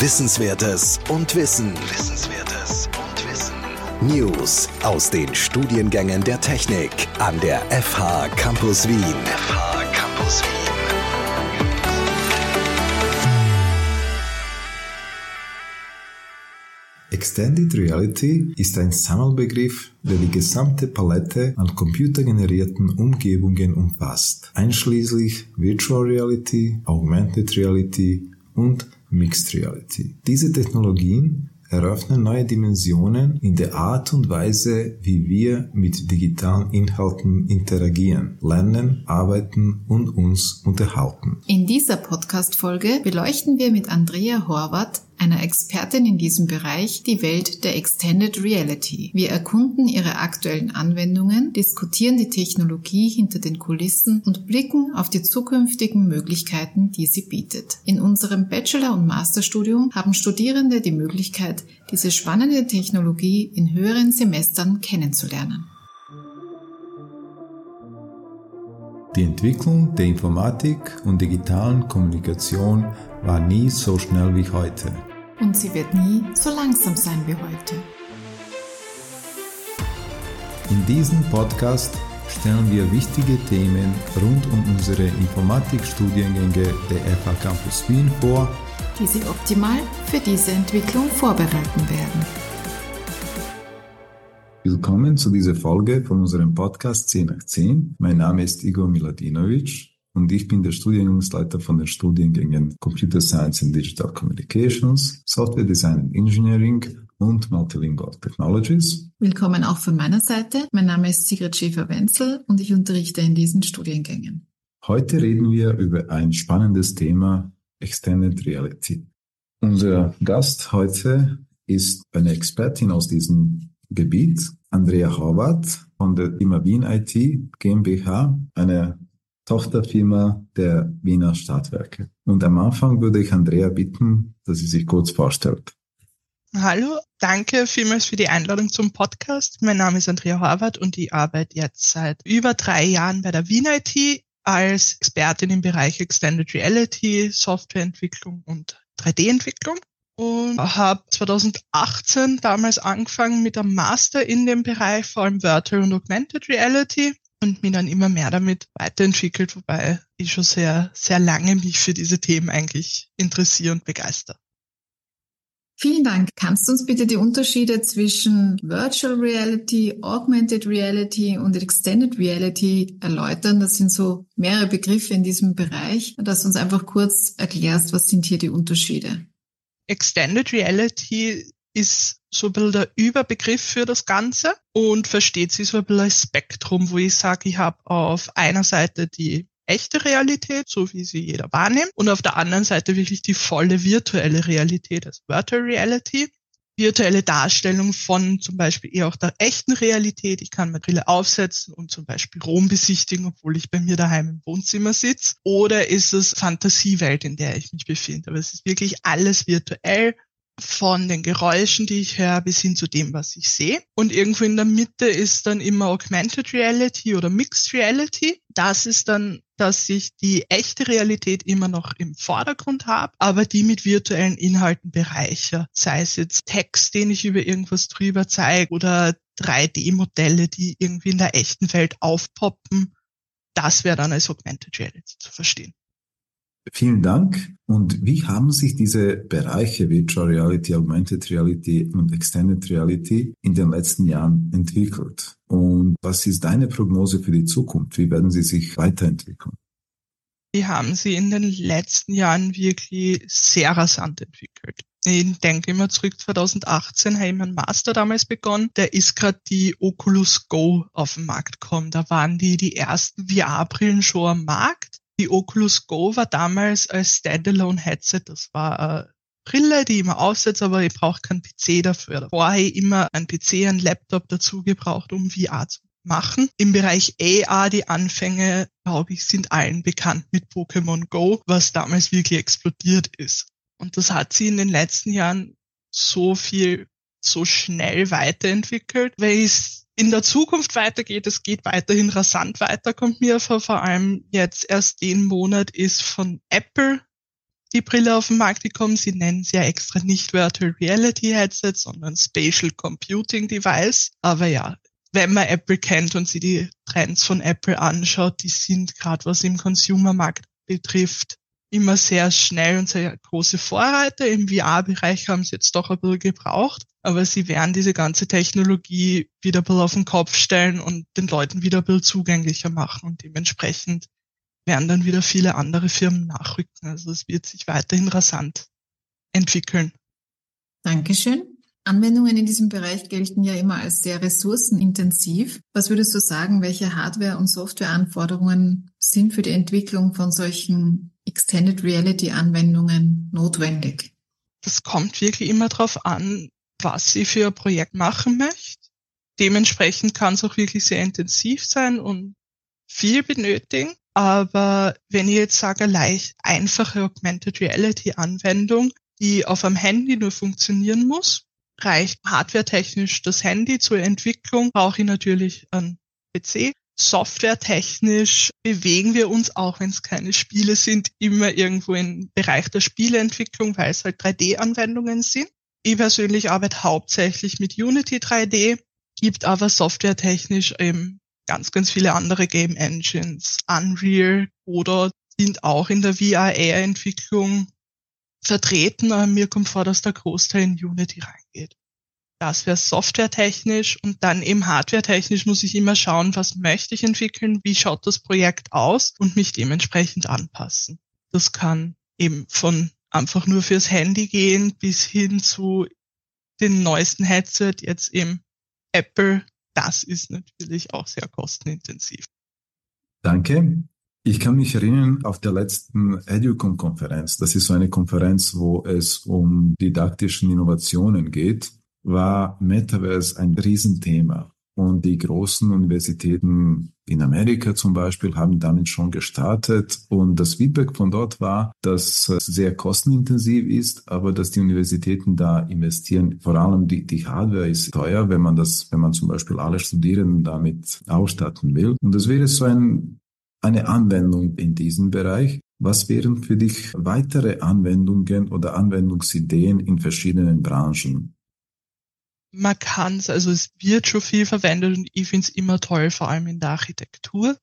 Wissenswertes und Wissen. Wissenswertes und Wissen. News aus den Studiengängen der Technik an der FH Campus Wien. FH Campus Wien. Extended Reality ist ein Sammelbegriff, der die gesamte Palette an computergenerierten Umgebungen umfasst, einschließlich Virtual Reality, Augmented Reality und Mixed Reality. Diese Technologien eröffnen neue Dimensionen in der Art und Weise, wie wir mit digitalen Inhalten interagieren, lernen, arbeiten und uns unterhalten. In dieser Podcast-Folge beleuchten wir mit Andrea Horvath einer Expertin in diesem Bereich, die Welt der Extended Reality. Wir erkunden ihre aktuellen Anwendungen, diskutieren die Technologie hinter den Kulissen und blicken auf die zukünftigen Möglichkeiten, die sie bietet. In unserem Bachelor- und Masterstudium haben Studierende die Möglichkeit, diese spannende Technologie in höheren Semestern kennenzulernen. Die Entwicklung der Informatik und digitalen Kommunikation war nie so schnell wie heute. Und sie wird nie so langsam sein wie heute. In diesem Podcast stellen wir wichtige Themen rund um unsere Informatikstudiengänge der FH Campus Wien vor, die Sie optimal für diese Entwicklung vorbereiten werden. Willkommen zu dieser Folge von unserem Podcast 10 nach 10. Mein Name ist Igor Miladinovic und ich bin der Studiengangsleiter von den Studiengängen Computer Science and Digital Communications, Software Design and Engineering und Multilingual Technologies. Willkommen auch von meiner Seite. Mein Name ist Sigrid Schäfer-Wenzel und ich unterrichte in diesen Studiengängen. Heute reden wir über ein spannendes Thema Extended Reality. Unser Gast heute ist eine Expertin aus diesem Gebiet, Andrea Horvath von der Firma Wien IT GmbH, eine Tochterfirma der Wiener Stadtwerke. Und am Anfang würde ich Andrea bitten, dass sie sich kurz vorstellt. Hallo, danke vielmals für die Einladung zum Podcast. Mein Name ist Andrea Horvath und ich arbeite jetzt seit über drei Jahren bei der Wien IT als Expertin im Bereich Extended Reality, Softwareentwicklung und 3D-Entwicklung und habe 2018 damals angefangen mit einem Master in dem Bereich, vor allem Virtual und Augmented Reality und mich dann immer mehr damit weiterentwickelt, wobei ich schon sehr, sehr lange mich für diese Themen eigentlich interessiere und begeister. Vielen Dank. Kannst du uns bitte die Unterschiede zwischen Virtual Reality, Augmented Reality und Extended Reality erläutern? Das sind so mehrere Begriffe in diesem Bereich, dass du uns einfach kurz erklärst, was sind hier die Unterschiede? Extended Reality ist so ein bisschen der Überbegriff für das Ganze und versteht sich so ein bisschen als Spektrum, wo ich sage, ich habe auf einer Seite die echte Realität, so wie sie jeder wahrnimmt, und auf der anderen Seite wirklich die volle virtuelle Realität, also Virtual Reality. Virtuelle Darstellung von zum Beispiel eher auch der echten Realität. Ich kann meine Brille aufsetzen und zum Beispiel Rom besichtigen, obwohl ich bei mir daheim im Wohnzimmer sitze. Oder ist es Fantasiewelt, in der ich mich befinde? Aber es ist wirklich alles virtuell von den Geräuschen, die ich höre, bis hin zu dem, was ich sehe. Und irgendwo in der Mitte ist dann immer Augmented Reality oder Mixed Reality. Das ist dann, dass ich die echte Realität immer noch im Vordergrund habe, aber die mit virtuellen Inhalten bereiche. Sei es jetzt Text, den ich über irgendwas drüber zeige oder 3D-Modelle, die irgendwie in der echten Welt aufpoppen. Das wäre dann als Augmented Reality zu verstehen. Vielen Dank. Und wie haben sich diese Bereiche Virtual Reality, Augmented Reality und Extended Reality in den letzten Jahren entwickelt? Und was ist deine Prognose für die Zukunft? Wie werden sie sich weiterentwickeln? Die haben sie in den letzten Jahren wirklich sehr rasant entwickelt. Ich denke immer zurück 2018 habe ich meinen Master damals begonnen. Da ist gerade die Oculus Go auf den Markt gekommen. Da waren die die ersten VR-Brillen schon am Markt die Oculus Go war damals als Standalone-Headset. Das war eine Brille, die ich immer aufsetze, aber ich brauche keinen PC dafür. Vorher immer ein PC, ein Laptop dazu gebraucht, um VR zu machen. Im Bereich AR, die Anfänge, glaube ich, sind allen bekannt mit Pokémon Go, was damals wirklich explodiert ist. Und das hat sie in den letzten Jahren so viel, so schnell weiterentwickelt, weil es in der Zukunft weitergeht. Es geht weiterhin rasant weiter, kommt mir vor. Vor allem jetzt erst den Monat ist von Apple die Brille auf den Markt gekommen. Sie nennen sie ja extra nicht Virtual Reality Headset, sondern Spatial Computing Device. Aber ja, wenn man Apple kennt und sie die Trends von Apple anschaut, die sind gerade was im Consumermarkt betrifft immer sehr schnell und sehr große Vorreiter. Im VR-Bereich haben sie jetzt doch ein bisschen gebraucht, aber sie werden diese ganze Technologie wieder ein bisschen auf den Kopf stellen und den Leuten wieder ein bisschen zugänglicher machen und dementsprechend werden dann wieder viele andere Firmen nachrücken. Also es wird sich weiterhin rasant entwickeln. Dankeschön. Anwendungen in diesem Bereich gelten ja immer als sehr ressourcenintensiv. Was würdest du sagen, welche Hardware- und Softwareanforderungen sind für die Entwicklung von solchen Extended Reality Anwendungen notwendig? Das kommt wirklich immer darauf an, was sie für ein Projekt machen möchte. Dementsprechend kann es auch wirklich sehr intensiv sein und viel benötigen. Aber wenn ich jetzt sage, leicht einfache Augmented Reality Anwendung, die auf einem Handy nur funktionieren muss, reicht hardwaretechnisch das Handy zur Entwicklung, brauche ich natürlich einen PC. Softwaretechnisch bewegen wir uns, auch wenn es keine Spiele sind, immer irgendwo im Bereich der Spieleentwicklung, weil es halt 3D-Anwendungen sind. Ich persönlich arbeite hauptsächlich mit Unity 3D, gibt aber softwaretechnisch eben ganz, ganz viele andere Game Engines, Unreal oder sind auch in der VRA-Entwicklung vertreten, aber mir kommt vor, dass der Großteil in Unity reingeht. Das wäre softwaretechnisch und dann eben hardwaretechnisch muss ich immer schauen, was möchte ich entwickeln, wie schaut das Projekt aus und mich dementsprechend anpassen. Das kann eben von einfach nur fürs Handy gehen bis hin zu den neuesten Headset, jetzt eben Apple. Das ist natürlich auch sehr kostenintensiv. Danke. Ich kann mich erinnern, auf der letzten Educom-Konferenz, das ist so eine Konferenz, wo es um didaktischen Innovationen geht, war Metaverse ein Riesenthema. Und die großen Universitäten in Amerika zum Beispiel haben damit schon gestartet. Und das Feedback von dort war, dass es sehr kostenintensiv ist, aber dass die Universitäten da investieren. Vor allem die, die Hardware ist teuer, wenn man das, wenn man zum Beispiel alle Studierenden damit ausstatten will. Und das wäre so ein eine Anwendung in diesem Bereich. Was wären für dich weitere Anwendungen oder Anwendungsideen in verschiedenen Branchen? Man kann es, also es wird schon viel verwendet und ich finde es immer toll, vor allem in der Architektur.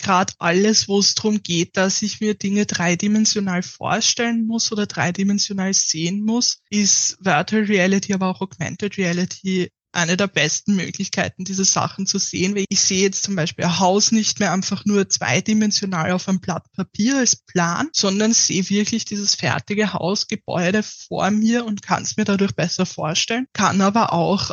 Gerade alles, wo es darum geht, dass ich mir Dinge dreidimensional vorstellen muss oder dreidimensional sehen muss, ist Virtual Reality, aber auch Augmented Reality eine der besten Möglichkeiten, diese Sachen zu sehen, ich sehe jetzt zum Beispiel ein Haus nicht mehr einfach nur zweidimensional auf einem Blatt Papier als Plan, sondern sehe wirklich dieses fertige Hausgebäude vor mir und kann es mir dadurch besser vorstellen, kann aber auch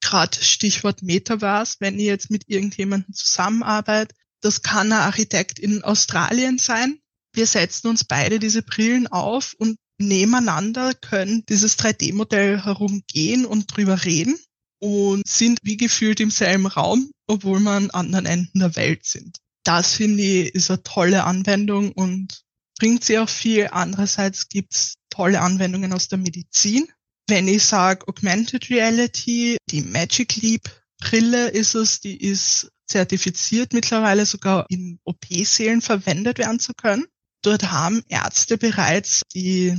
gerade Stichwort Metaverse, wenn ich jetzt mit irgendjemandem zusammenarbeite, das kann ein Architekt in Australien sein. Wir setzen uns beide diese Brillen auf und nebeneinander können dieses 3D-Modell herumgehen und drüber reden und sind wie gefühlt im selben Raum, obwohl man an anderen Enden der Welt sind. Das finde ich ist eine tolle Anwendung und bringt sie auch viel. Andererseits gibt's tolle Anwendungen aus der Medizin. Wenn ich sage Augmented Reality, die Magic Leap Brille ist es, die ist zertifiziert mittlerweile sogar in OP-Sälen verwendet werden zu können. Dort haben Ärzte bereits die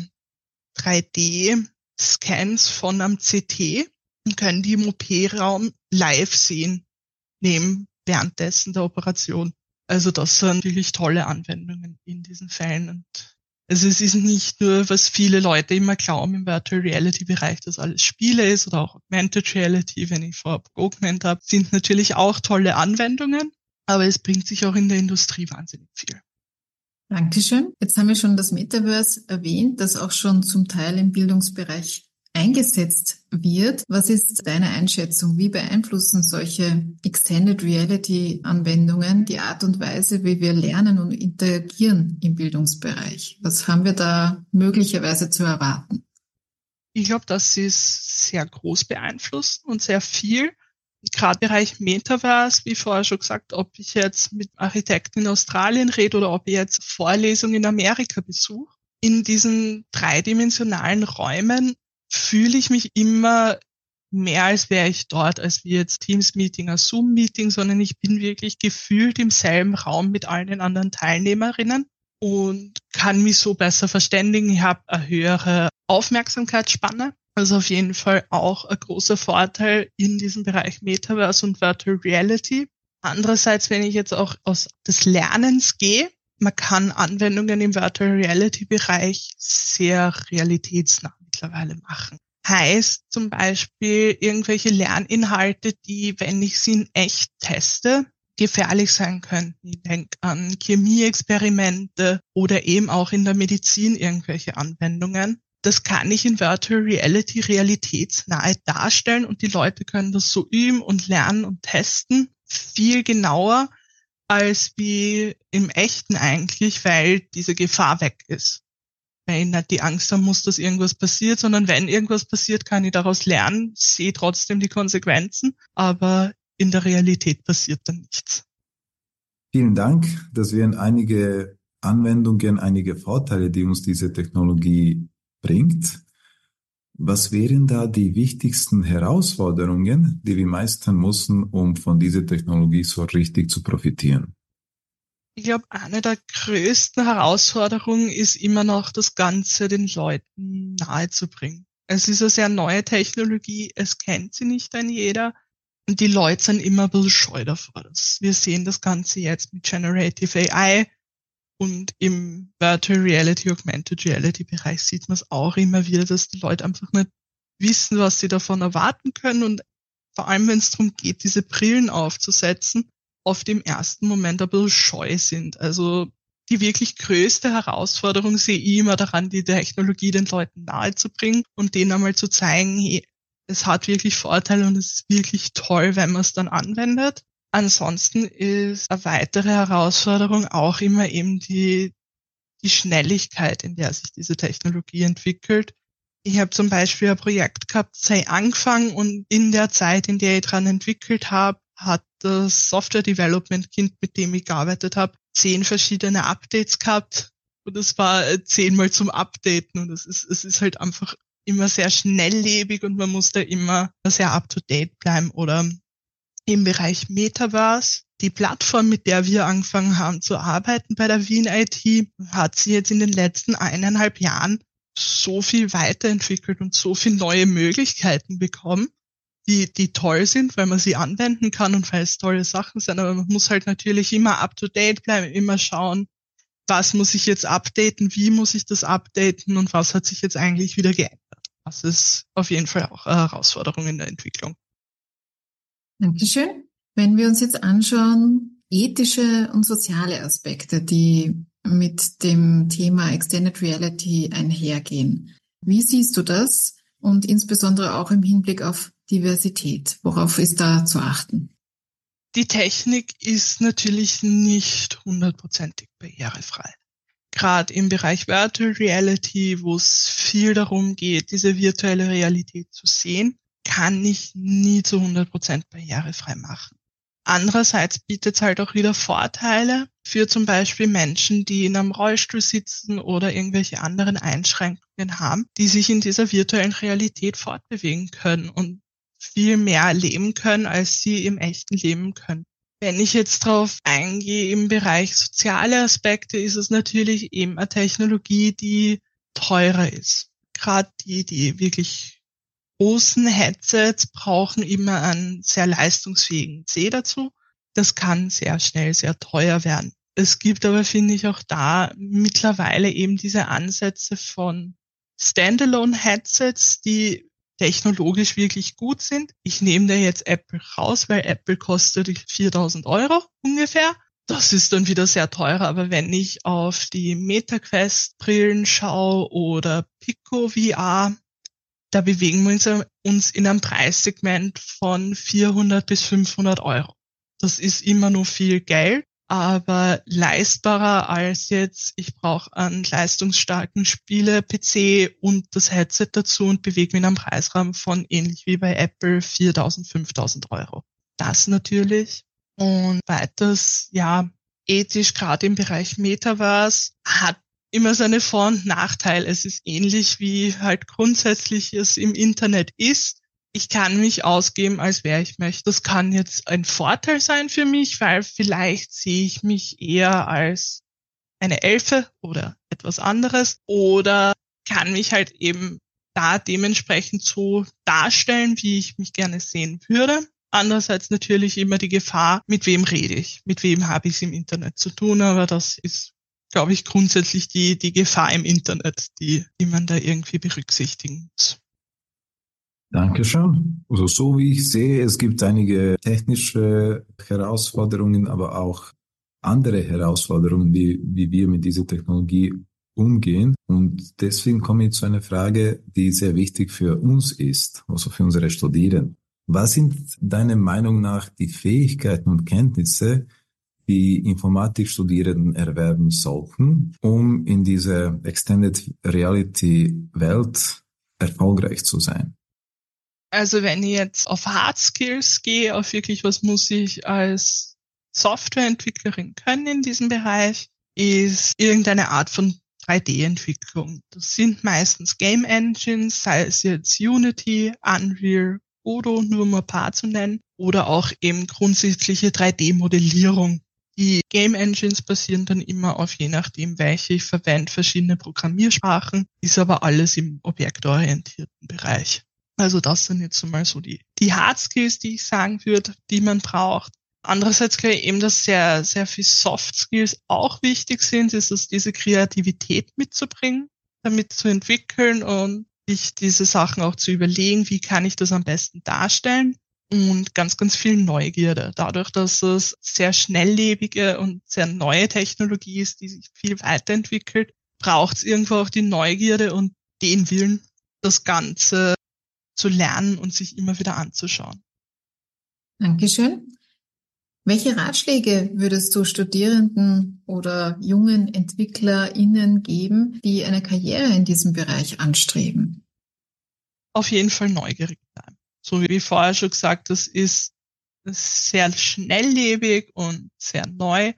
3D-Scans von einem CT und können die im OP-Raum live sehen, neben währenddessen der Operation. Also das sind natürlich tolle Anwendungen in diesen Fällen. Und also es ist nicht nur, was viele Leute immer glauben im Virtual Reality Bereich, dass alles Spiele ist oder auch Augmented Reality, wenn ich vorab Augment habe, sind natürlich auch tolle Anwendungen, aber es bringt sich auch in der Industrie wahnsinnig viel. Dankeschön. Jetzt haben wir schon das Metaverse erwähnt, das auch schon zum Teil im Bildungsbereich eingesetzt wird. Was ist deine Einschätzung? Wie beeinflussen solche Extended Reality Anwendungen die Art und Weise, wie wir lernen und interagieren im Bildungsbereich? Was haben wir da möglicherweise zu erwarten? Ich glaube, dass sie es sehr groß beeinflussen und sehr viel. Gerade Bereich Metaverse, wie vorher schon gesagt, ob ich jetzt mit Architekten in Australien rede oder ob ich jetzt Vorlesungen in Amerika besuche. In diesen dreidimensionalen Räumen fühle ich mich immer mehr, als wäre ich dort, als wie jetzt Teams-Meeting, ein Zoom-Meeting, sondern ich bin wirklich gefühlt im selben Raum mit allen anderen Teilnehmerinnen. Und kann mich so besser verständigen. Ich habe eine höhere Aufmerksamkeitsspanne. Also auf jeden Fall auch ein großer Vorteil in diesem Bereich Metaverse und Virtual Reality. Andererseits, wenn ich jetzt auch aus des Lernens gehe, man kann Anwendungen im Virtual Reality Bereich sehr realitätsnah mittlerweile machen. Heißt zum Beispiel irgendwelche Lerninhalte, die, wenn ich sie in echt teste, gefährlich sein könnten. Ich denke an Chemieexperimente oder eben auch in der Medizin irgendwelche Anwendungen. Das kann ich in Virtual Reality realitätsnahe darstellen und die Leute können das so üben und lernen und testen viel genauer als wie im echten eigentlich, weil diese Gefahr weg ist. Weil ich nicht die Angst haben muss, dass irgendwas passiert, sondern wenn irgendwas passiert, kann ich daraus lernen, sehe trotzdem die Konsequenzen, aber in der Realität passiert dann nichts. Vielen Dank. Das wären einige Anwendungen, einige Vorteile, die uns diese Technologie bringt. Was wären da die wichtigsten Herausforderungen, die wir meistern müssen, um von dieser Technologie so richtig zu profitieren? Ich glaube, eine der größten Herausforderungen ist immer noch, das Ganze den Leuten nahezubringen. Es ist eine sehr neue Technologie, es kennt sie nicht ein jeder. Und die Leute sind immer ein bisschen scheu davor. Wir sehen das Ganze jetzt mit Generative AI und im Virtual Reality, Augmented Reality Bereich sieht man es auch immer wieder, dass die Leute einfach nicht wissen, was sie davon erwarten können und vor allem, wenn es darum geht, diese Brillen aufzusetzen, auf dem ersten Moment ein bisschen scheu sind. Also die wirklich größte Herausforderung sehe ich immer daran, die Technologie den Leuten nahezubringen und denen einmal zu zeigen, hey, es hat wirklich Vorteile und es ist wirklich toll, wenn man es dann anwendet. Ansonsten ist eine weitere Herausforderung auch immer eben die, die Schnelligkeit, in der sich diese Technologie entwickelt. Ich habe zum Beispiel ein Projekt gehabt, sei angefangen und in der Zeit, in der ich dran entwickelt habe, hat das Software Development Kind, mit dem ich gearbeitet habe, zehn verschiedene Updates gehabt. Und es war zehnmal zum Updaten. Und es ist, es ist halt einfach immer sehr schnelllebig und man muss da immer sehr up to date bleiben. Oder im Bereich Metaverse. Die Plattform, mit der wir angefangen haben zu arbeiten bei der Wien IT, hat sie jetzt in den letzten eineinhalb Jahren so viel weiterentwickelt und so viele neue Möglichkeiten bekommen, die, die toll sind, weil man sie anwenden kann und weil es tolle Sachen sind. Aber man muss halt natürlich immer up to date bleiben, immer schauen, was muss ich jetzt updaten, wie muss ich das updaten und was hat sich jetzt eigentlich wieder geändert. Das ist auf jeden Fall auch eine Herausforderung in der Entwicklung. Dankeschön. Wenn wir uns jetzt anschauen, ethische und soziale Aspekte, die mit dem Thema Extended Reality einhergehen. Wie siehst du das? Und insbesondere auch im Hinblick auf Diversität. Worauf ist da zu achten? Die Technik ist natürlich nicht hundertprozentig barrierefrei. Gerade im Bereich Virtual Reality, wo es viel darum geht, diese virtuelle Realität zu sehen, kann ich nie zu 100% barrierefrei machen. Andererseits bietet es halt auch wieder Vorteile für zum Beispiel Menschen, die in einem Rollstuhl sitzen oder irgendwelche anderen Einschränkungen haben, die sich in dieser virtuellen Realität fortbewegen können und viel mehr erleben können, als sie im echten Leben können. Wenn ich jetzt drauf eingehe im Bereich soziale Aspekte, ist es natürlich eben eine Technologie, die teurer ist. Gerade die, die wirklich großen Headsets brauchen immer einen sehr leistungsfähigen C dazu. Das kann sehr schnell sehr teuer werden. Es gibt aber, finde ich, auch da mittlerweile eben diese Ansätze von Standalone-Headsets, die technologisch wirklich gut sind. Ich nehme da jetzt Apple raus, weil Apple kostet 4000 Euro ungefähr. Das ist dann wieder sehr teuer, aber wenn ich auf die MetaQuest Brillen schaue oder Pico VR, da bewegen wir uns in einem Preissegment von 400 bis 500 Euro. Das ist immer nur viel Geld, aber leistbarer als jetzt, ich brauche einen leistungsstarken Spiele-PC und das Headset dazu und bewege mich in einem Preisrahmen von ähnlich wie bei Apple 4000, 5000 Euro. Das natürlich. Und weiters, ja, ethisch gerade im Bereich Metaverse hat immer seine Vor- und Nachteile. Es ist ähnlich wie halt grundsätzlich es im Internet ist. Ich kann mich ausgeben, als wer ich möchte. Das kann jetzt ein Vorteil sein für mich, weil vielleicht sehe ich mich eher als eine Elfe oder etwas anderes oder kann mich halt eben da dementsprechend so darstellen, wie ich mich gerne sehen würde. Andererseits natürlich immer die Gefahr, mit wem rede ich, mit wem habe ich es im Internet zu tun, aber das ist, glaube ich, grundsätzlich die, die Gefahr im Internet, die, die man da irgendwie berücksichtigen muss. Dankeschön. Also so wie ich sehe, es gibt einige technische Herausforderungen, aber auch andere Herausforderungen, wie, wie wir mit dieser Technologie umgehen. Und deswegen komme ich zu einer Frage, die sehr wichtig für uns ist, also für unsere Studierenden. Was sind deiner Meinung nach die Fähigkeiten und Kenntnisse, die Informatikstudierenden erwerben sollten, um in dieser Extended Reality Welt erfolgreich zu sein? Also wenn ich jetzt auf Hard Skills gehe, auf wirklich, was muss ich als Softwareentwicklerin können in diesem Bereich, ist irgendeine Art von 3D-Entwicklung. Das sind meistens Game Engines, sei es jetzt Unity, Unreal, Odo, nur um ein paar zu nennen, oder auch eben grundsätzliche 3D-Modellierung. Die Game Engines basieren dann immer auf je nachdem, welche ich verwende, verschiedene Programmiersprachen, ist aber alles im objektorientierten Bereich. Also das sind jetzt mal so die, die Hard Skills, die ich sagen würde, die man braucht. Andererseits glaube ich eben, dass sehr, sehr viel Soft Skills auch wichtig sind, ist es diese Kreativität mitzubringen, damit zu entwickeln und sich diese Sachen auch zu überlegen, wie kann ich das am besten darstellen und ganz, ganz viel Neugierde. Dadurch, dass es sehr schnelllebige und sehr neue Technologie ist, die sich viel weiterentwickelt, braucht es irgendwo auch die Neugierde und den Willen, das Ganze zu lernen und sich immer wieder anzuschauen. Dankeschön. Welche Ratschläge würdest du Studierenden oder jungen EntwicklerInnen geben, die eine Karriere in diesem Bereich anstreben? Auf jeden Fall neugierig bleiben. So wie vorher schon gesagt, das ist sehr schnelllebig und sehr neu.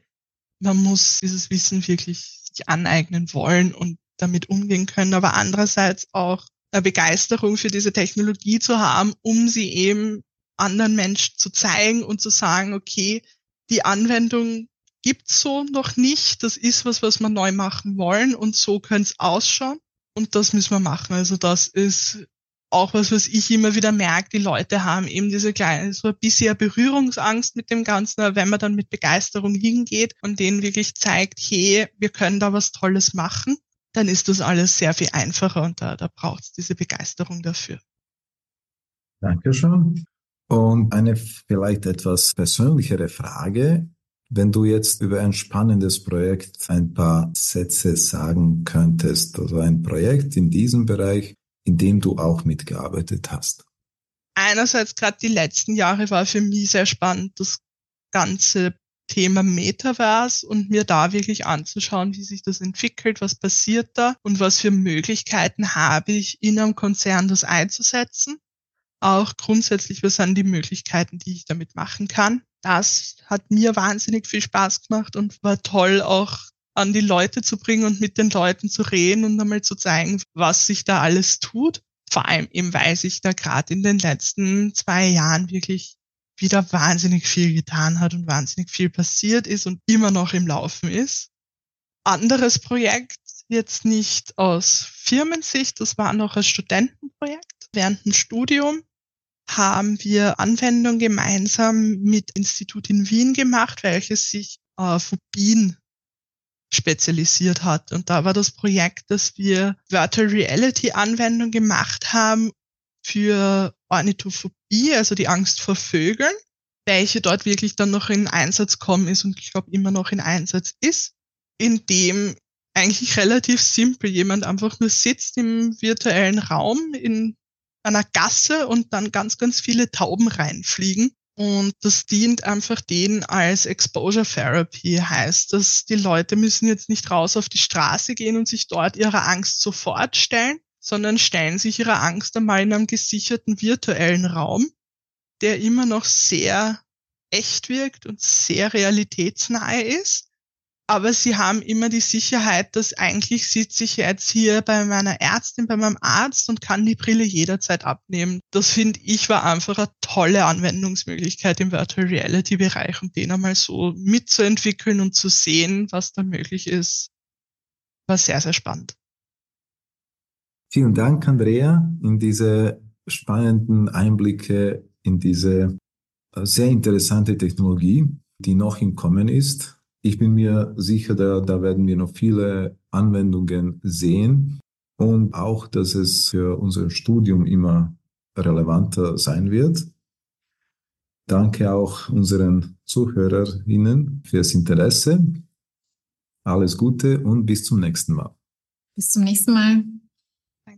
Man muss dieses Wissen wirklich sich aneignen wollen und damit umgehen können, aber andererseits auch Begeisterung für diese Technologie zu haben, um sie eben anderen Menschen zu zeigen und zu sagen, okay, die Anwendung gibt's so noch nicht, das ist was, was wir neu machen wollen und so könnte ausschauen und das müssen wir machen. Also das ist auch was, was ich immer wieder merke, die Leute haben eben diese kleine, so ein bisschen Berührungsangst mit dem Ganzen, aber wenn man dann mit Begeisterung hingeht und denen wirklich zeigt, hey, wir können da was Tolles machen, dann ist das alles sehr viel einfacher und da, da braucht es diese Begeisterung dafür. Dankeschön. Und eine vielleicht etwas persönlichere Frage. Wenn du jetzt über ein spannendes Projekt ein paar Sätze sagen könntest, also ein Projekt in diesem Bereich, in dem du auch mitgearbeitet hast. Einerseits gerade die letzten Jahre war für mich sehr spannend, das ganze Thema Metaverse und mir da wirklich anzuschauen, wie sich das entwickelt, was passiert da und was für Möglichkeiten habe ich in einem Konzern das einzusetzen auch grundsätzlich, was sind die Möglichkeiten, die ich damit machen kann. Das hat mir wahnsinnig viel Spaß gemacht und war toll auch an die Leute zu bringen und mit den Leuten zu reden und einmal zu zeigen, was sich da alles tut. Vor allem eben, weil sich da gerade in den letzten zwei Jahren wirklich wieder wahnsinnig viel getan hat und wahnsinnig viel passiert ist und immer noch im Laufen ist. Anderes Projekt, jetzt nicht aus Firmensicht, das war noch ein Studentenprojekt während dem Studium haben wir Anwendungen gemeinsam mit Institut in Wien gemacht, welches sich auf Phobien spezialisiert hat. Und da war das Projekt, dass wir Virtual Reality Anwendung gemacht haben für Ornithophobie, also die Angst vor Vögeln, welche dort wirklich dann noch in Einsatz kommen ist und ich glaube immer noch in Einsatz ist, in dem eigentlich relativ simpel jemand einfach nur sitzt im virtuellen Raum in einer Gasse und dann ganz, ganz viele Tauben reinfliegen. Und das dient einfach denen als Exposure Therapy. Heißt, dass die Leute müssen jetzt nicht raus auf die Straße gehen und sich dort ihrer Angst sofort stellen, sondern stellen sich ihrer Angst einmal in einem gesicherten virtuellen Raum, der immer noch sehr echt wirkt und sehr realitätsnahe ist aber sie haben immer die Sicherheit, dass eigentlich sitze ich jetzt hier bei meiner Ärztin, bei meinem Arzt und kann die Brille jederzeit abnehmen. Das finde ich war einfach eine tolle Anwendungsmöglichkeit im Virtual Reality Bereich, um den einmal so mitzuentwickeln und zu sehen, was da möglich ist. war sehr, sehr spannend. Vielen Dank, Andrea, in diese spannenden Einblicke in diese äh, sehr interessante Technologie, die noch im Kommen ist. Ich bin mir sicher, da, da werden wir noch viele Anwendungen sehen und auch, dass es für unser Studium immer relevanter sein wird. Danke auch unseren ZuhörerInnen fürs Interesse. Alles Gute und bis zum nächsten Mal. Bis zum nächsten Mal.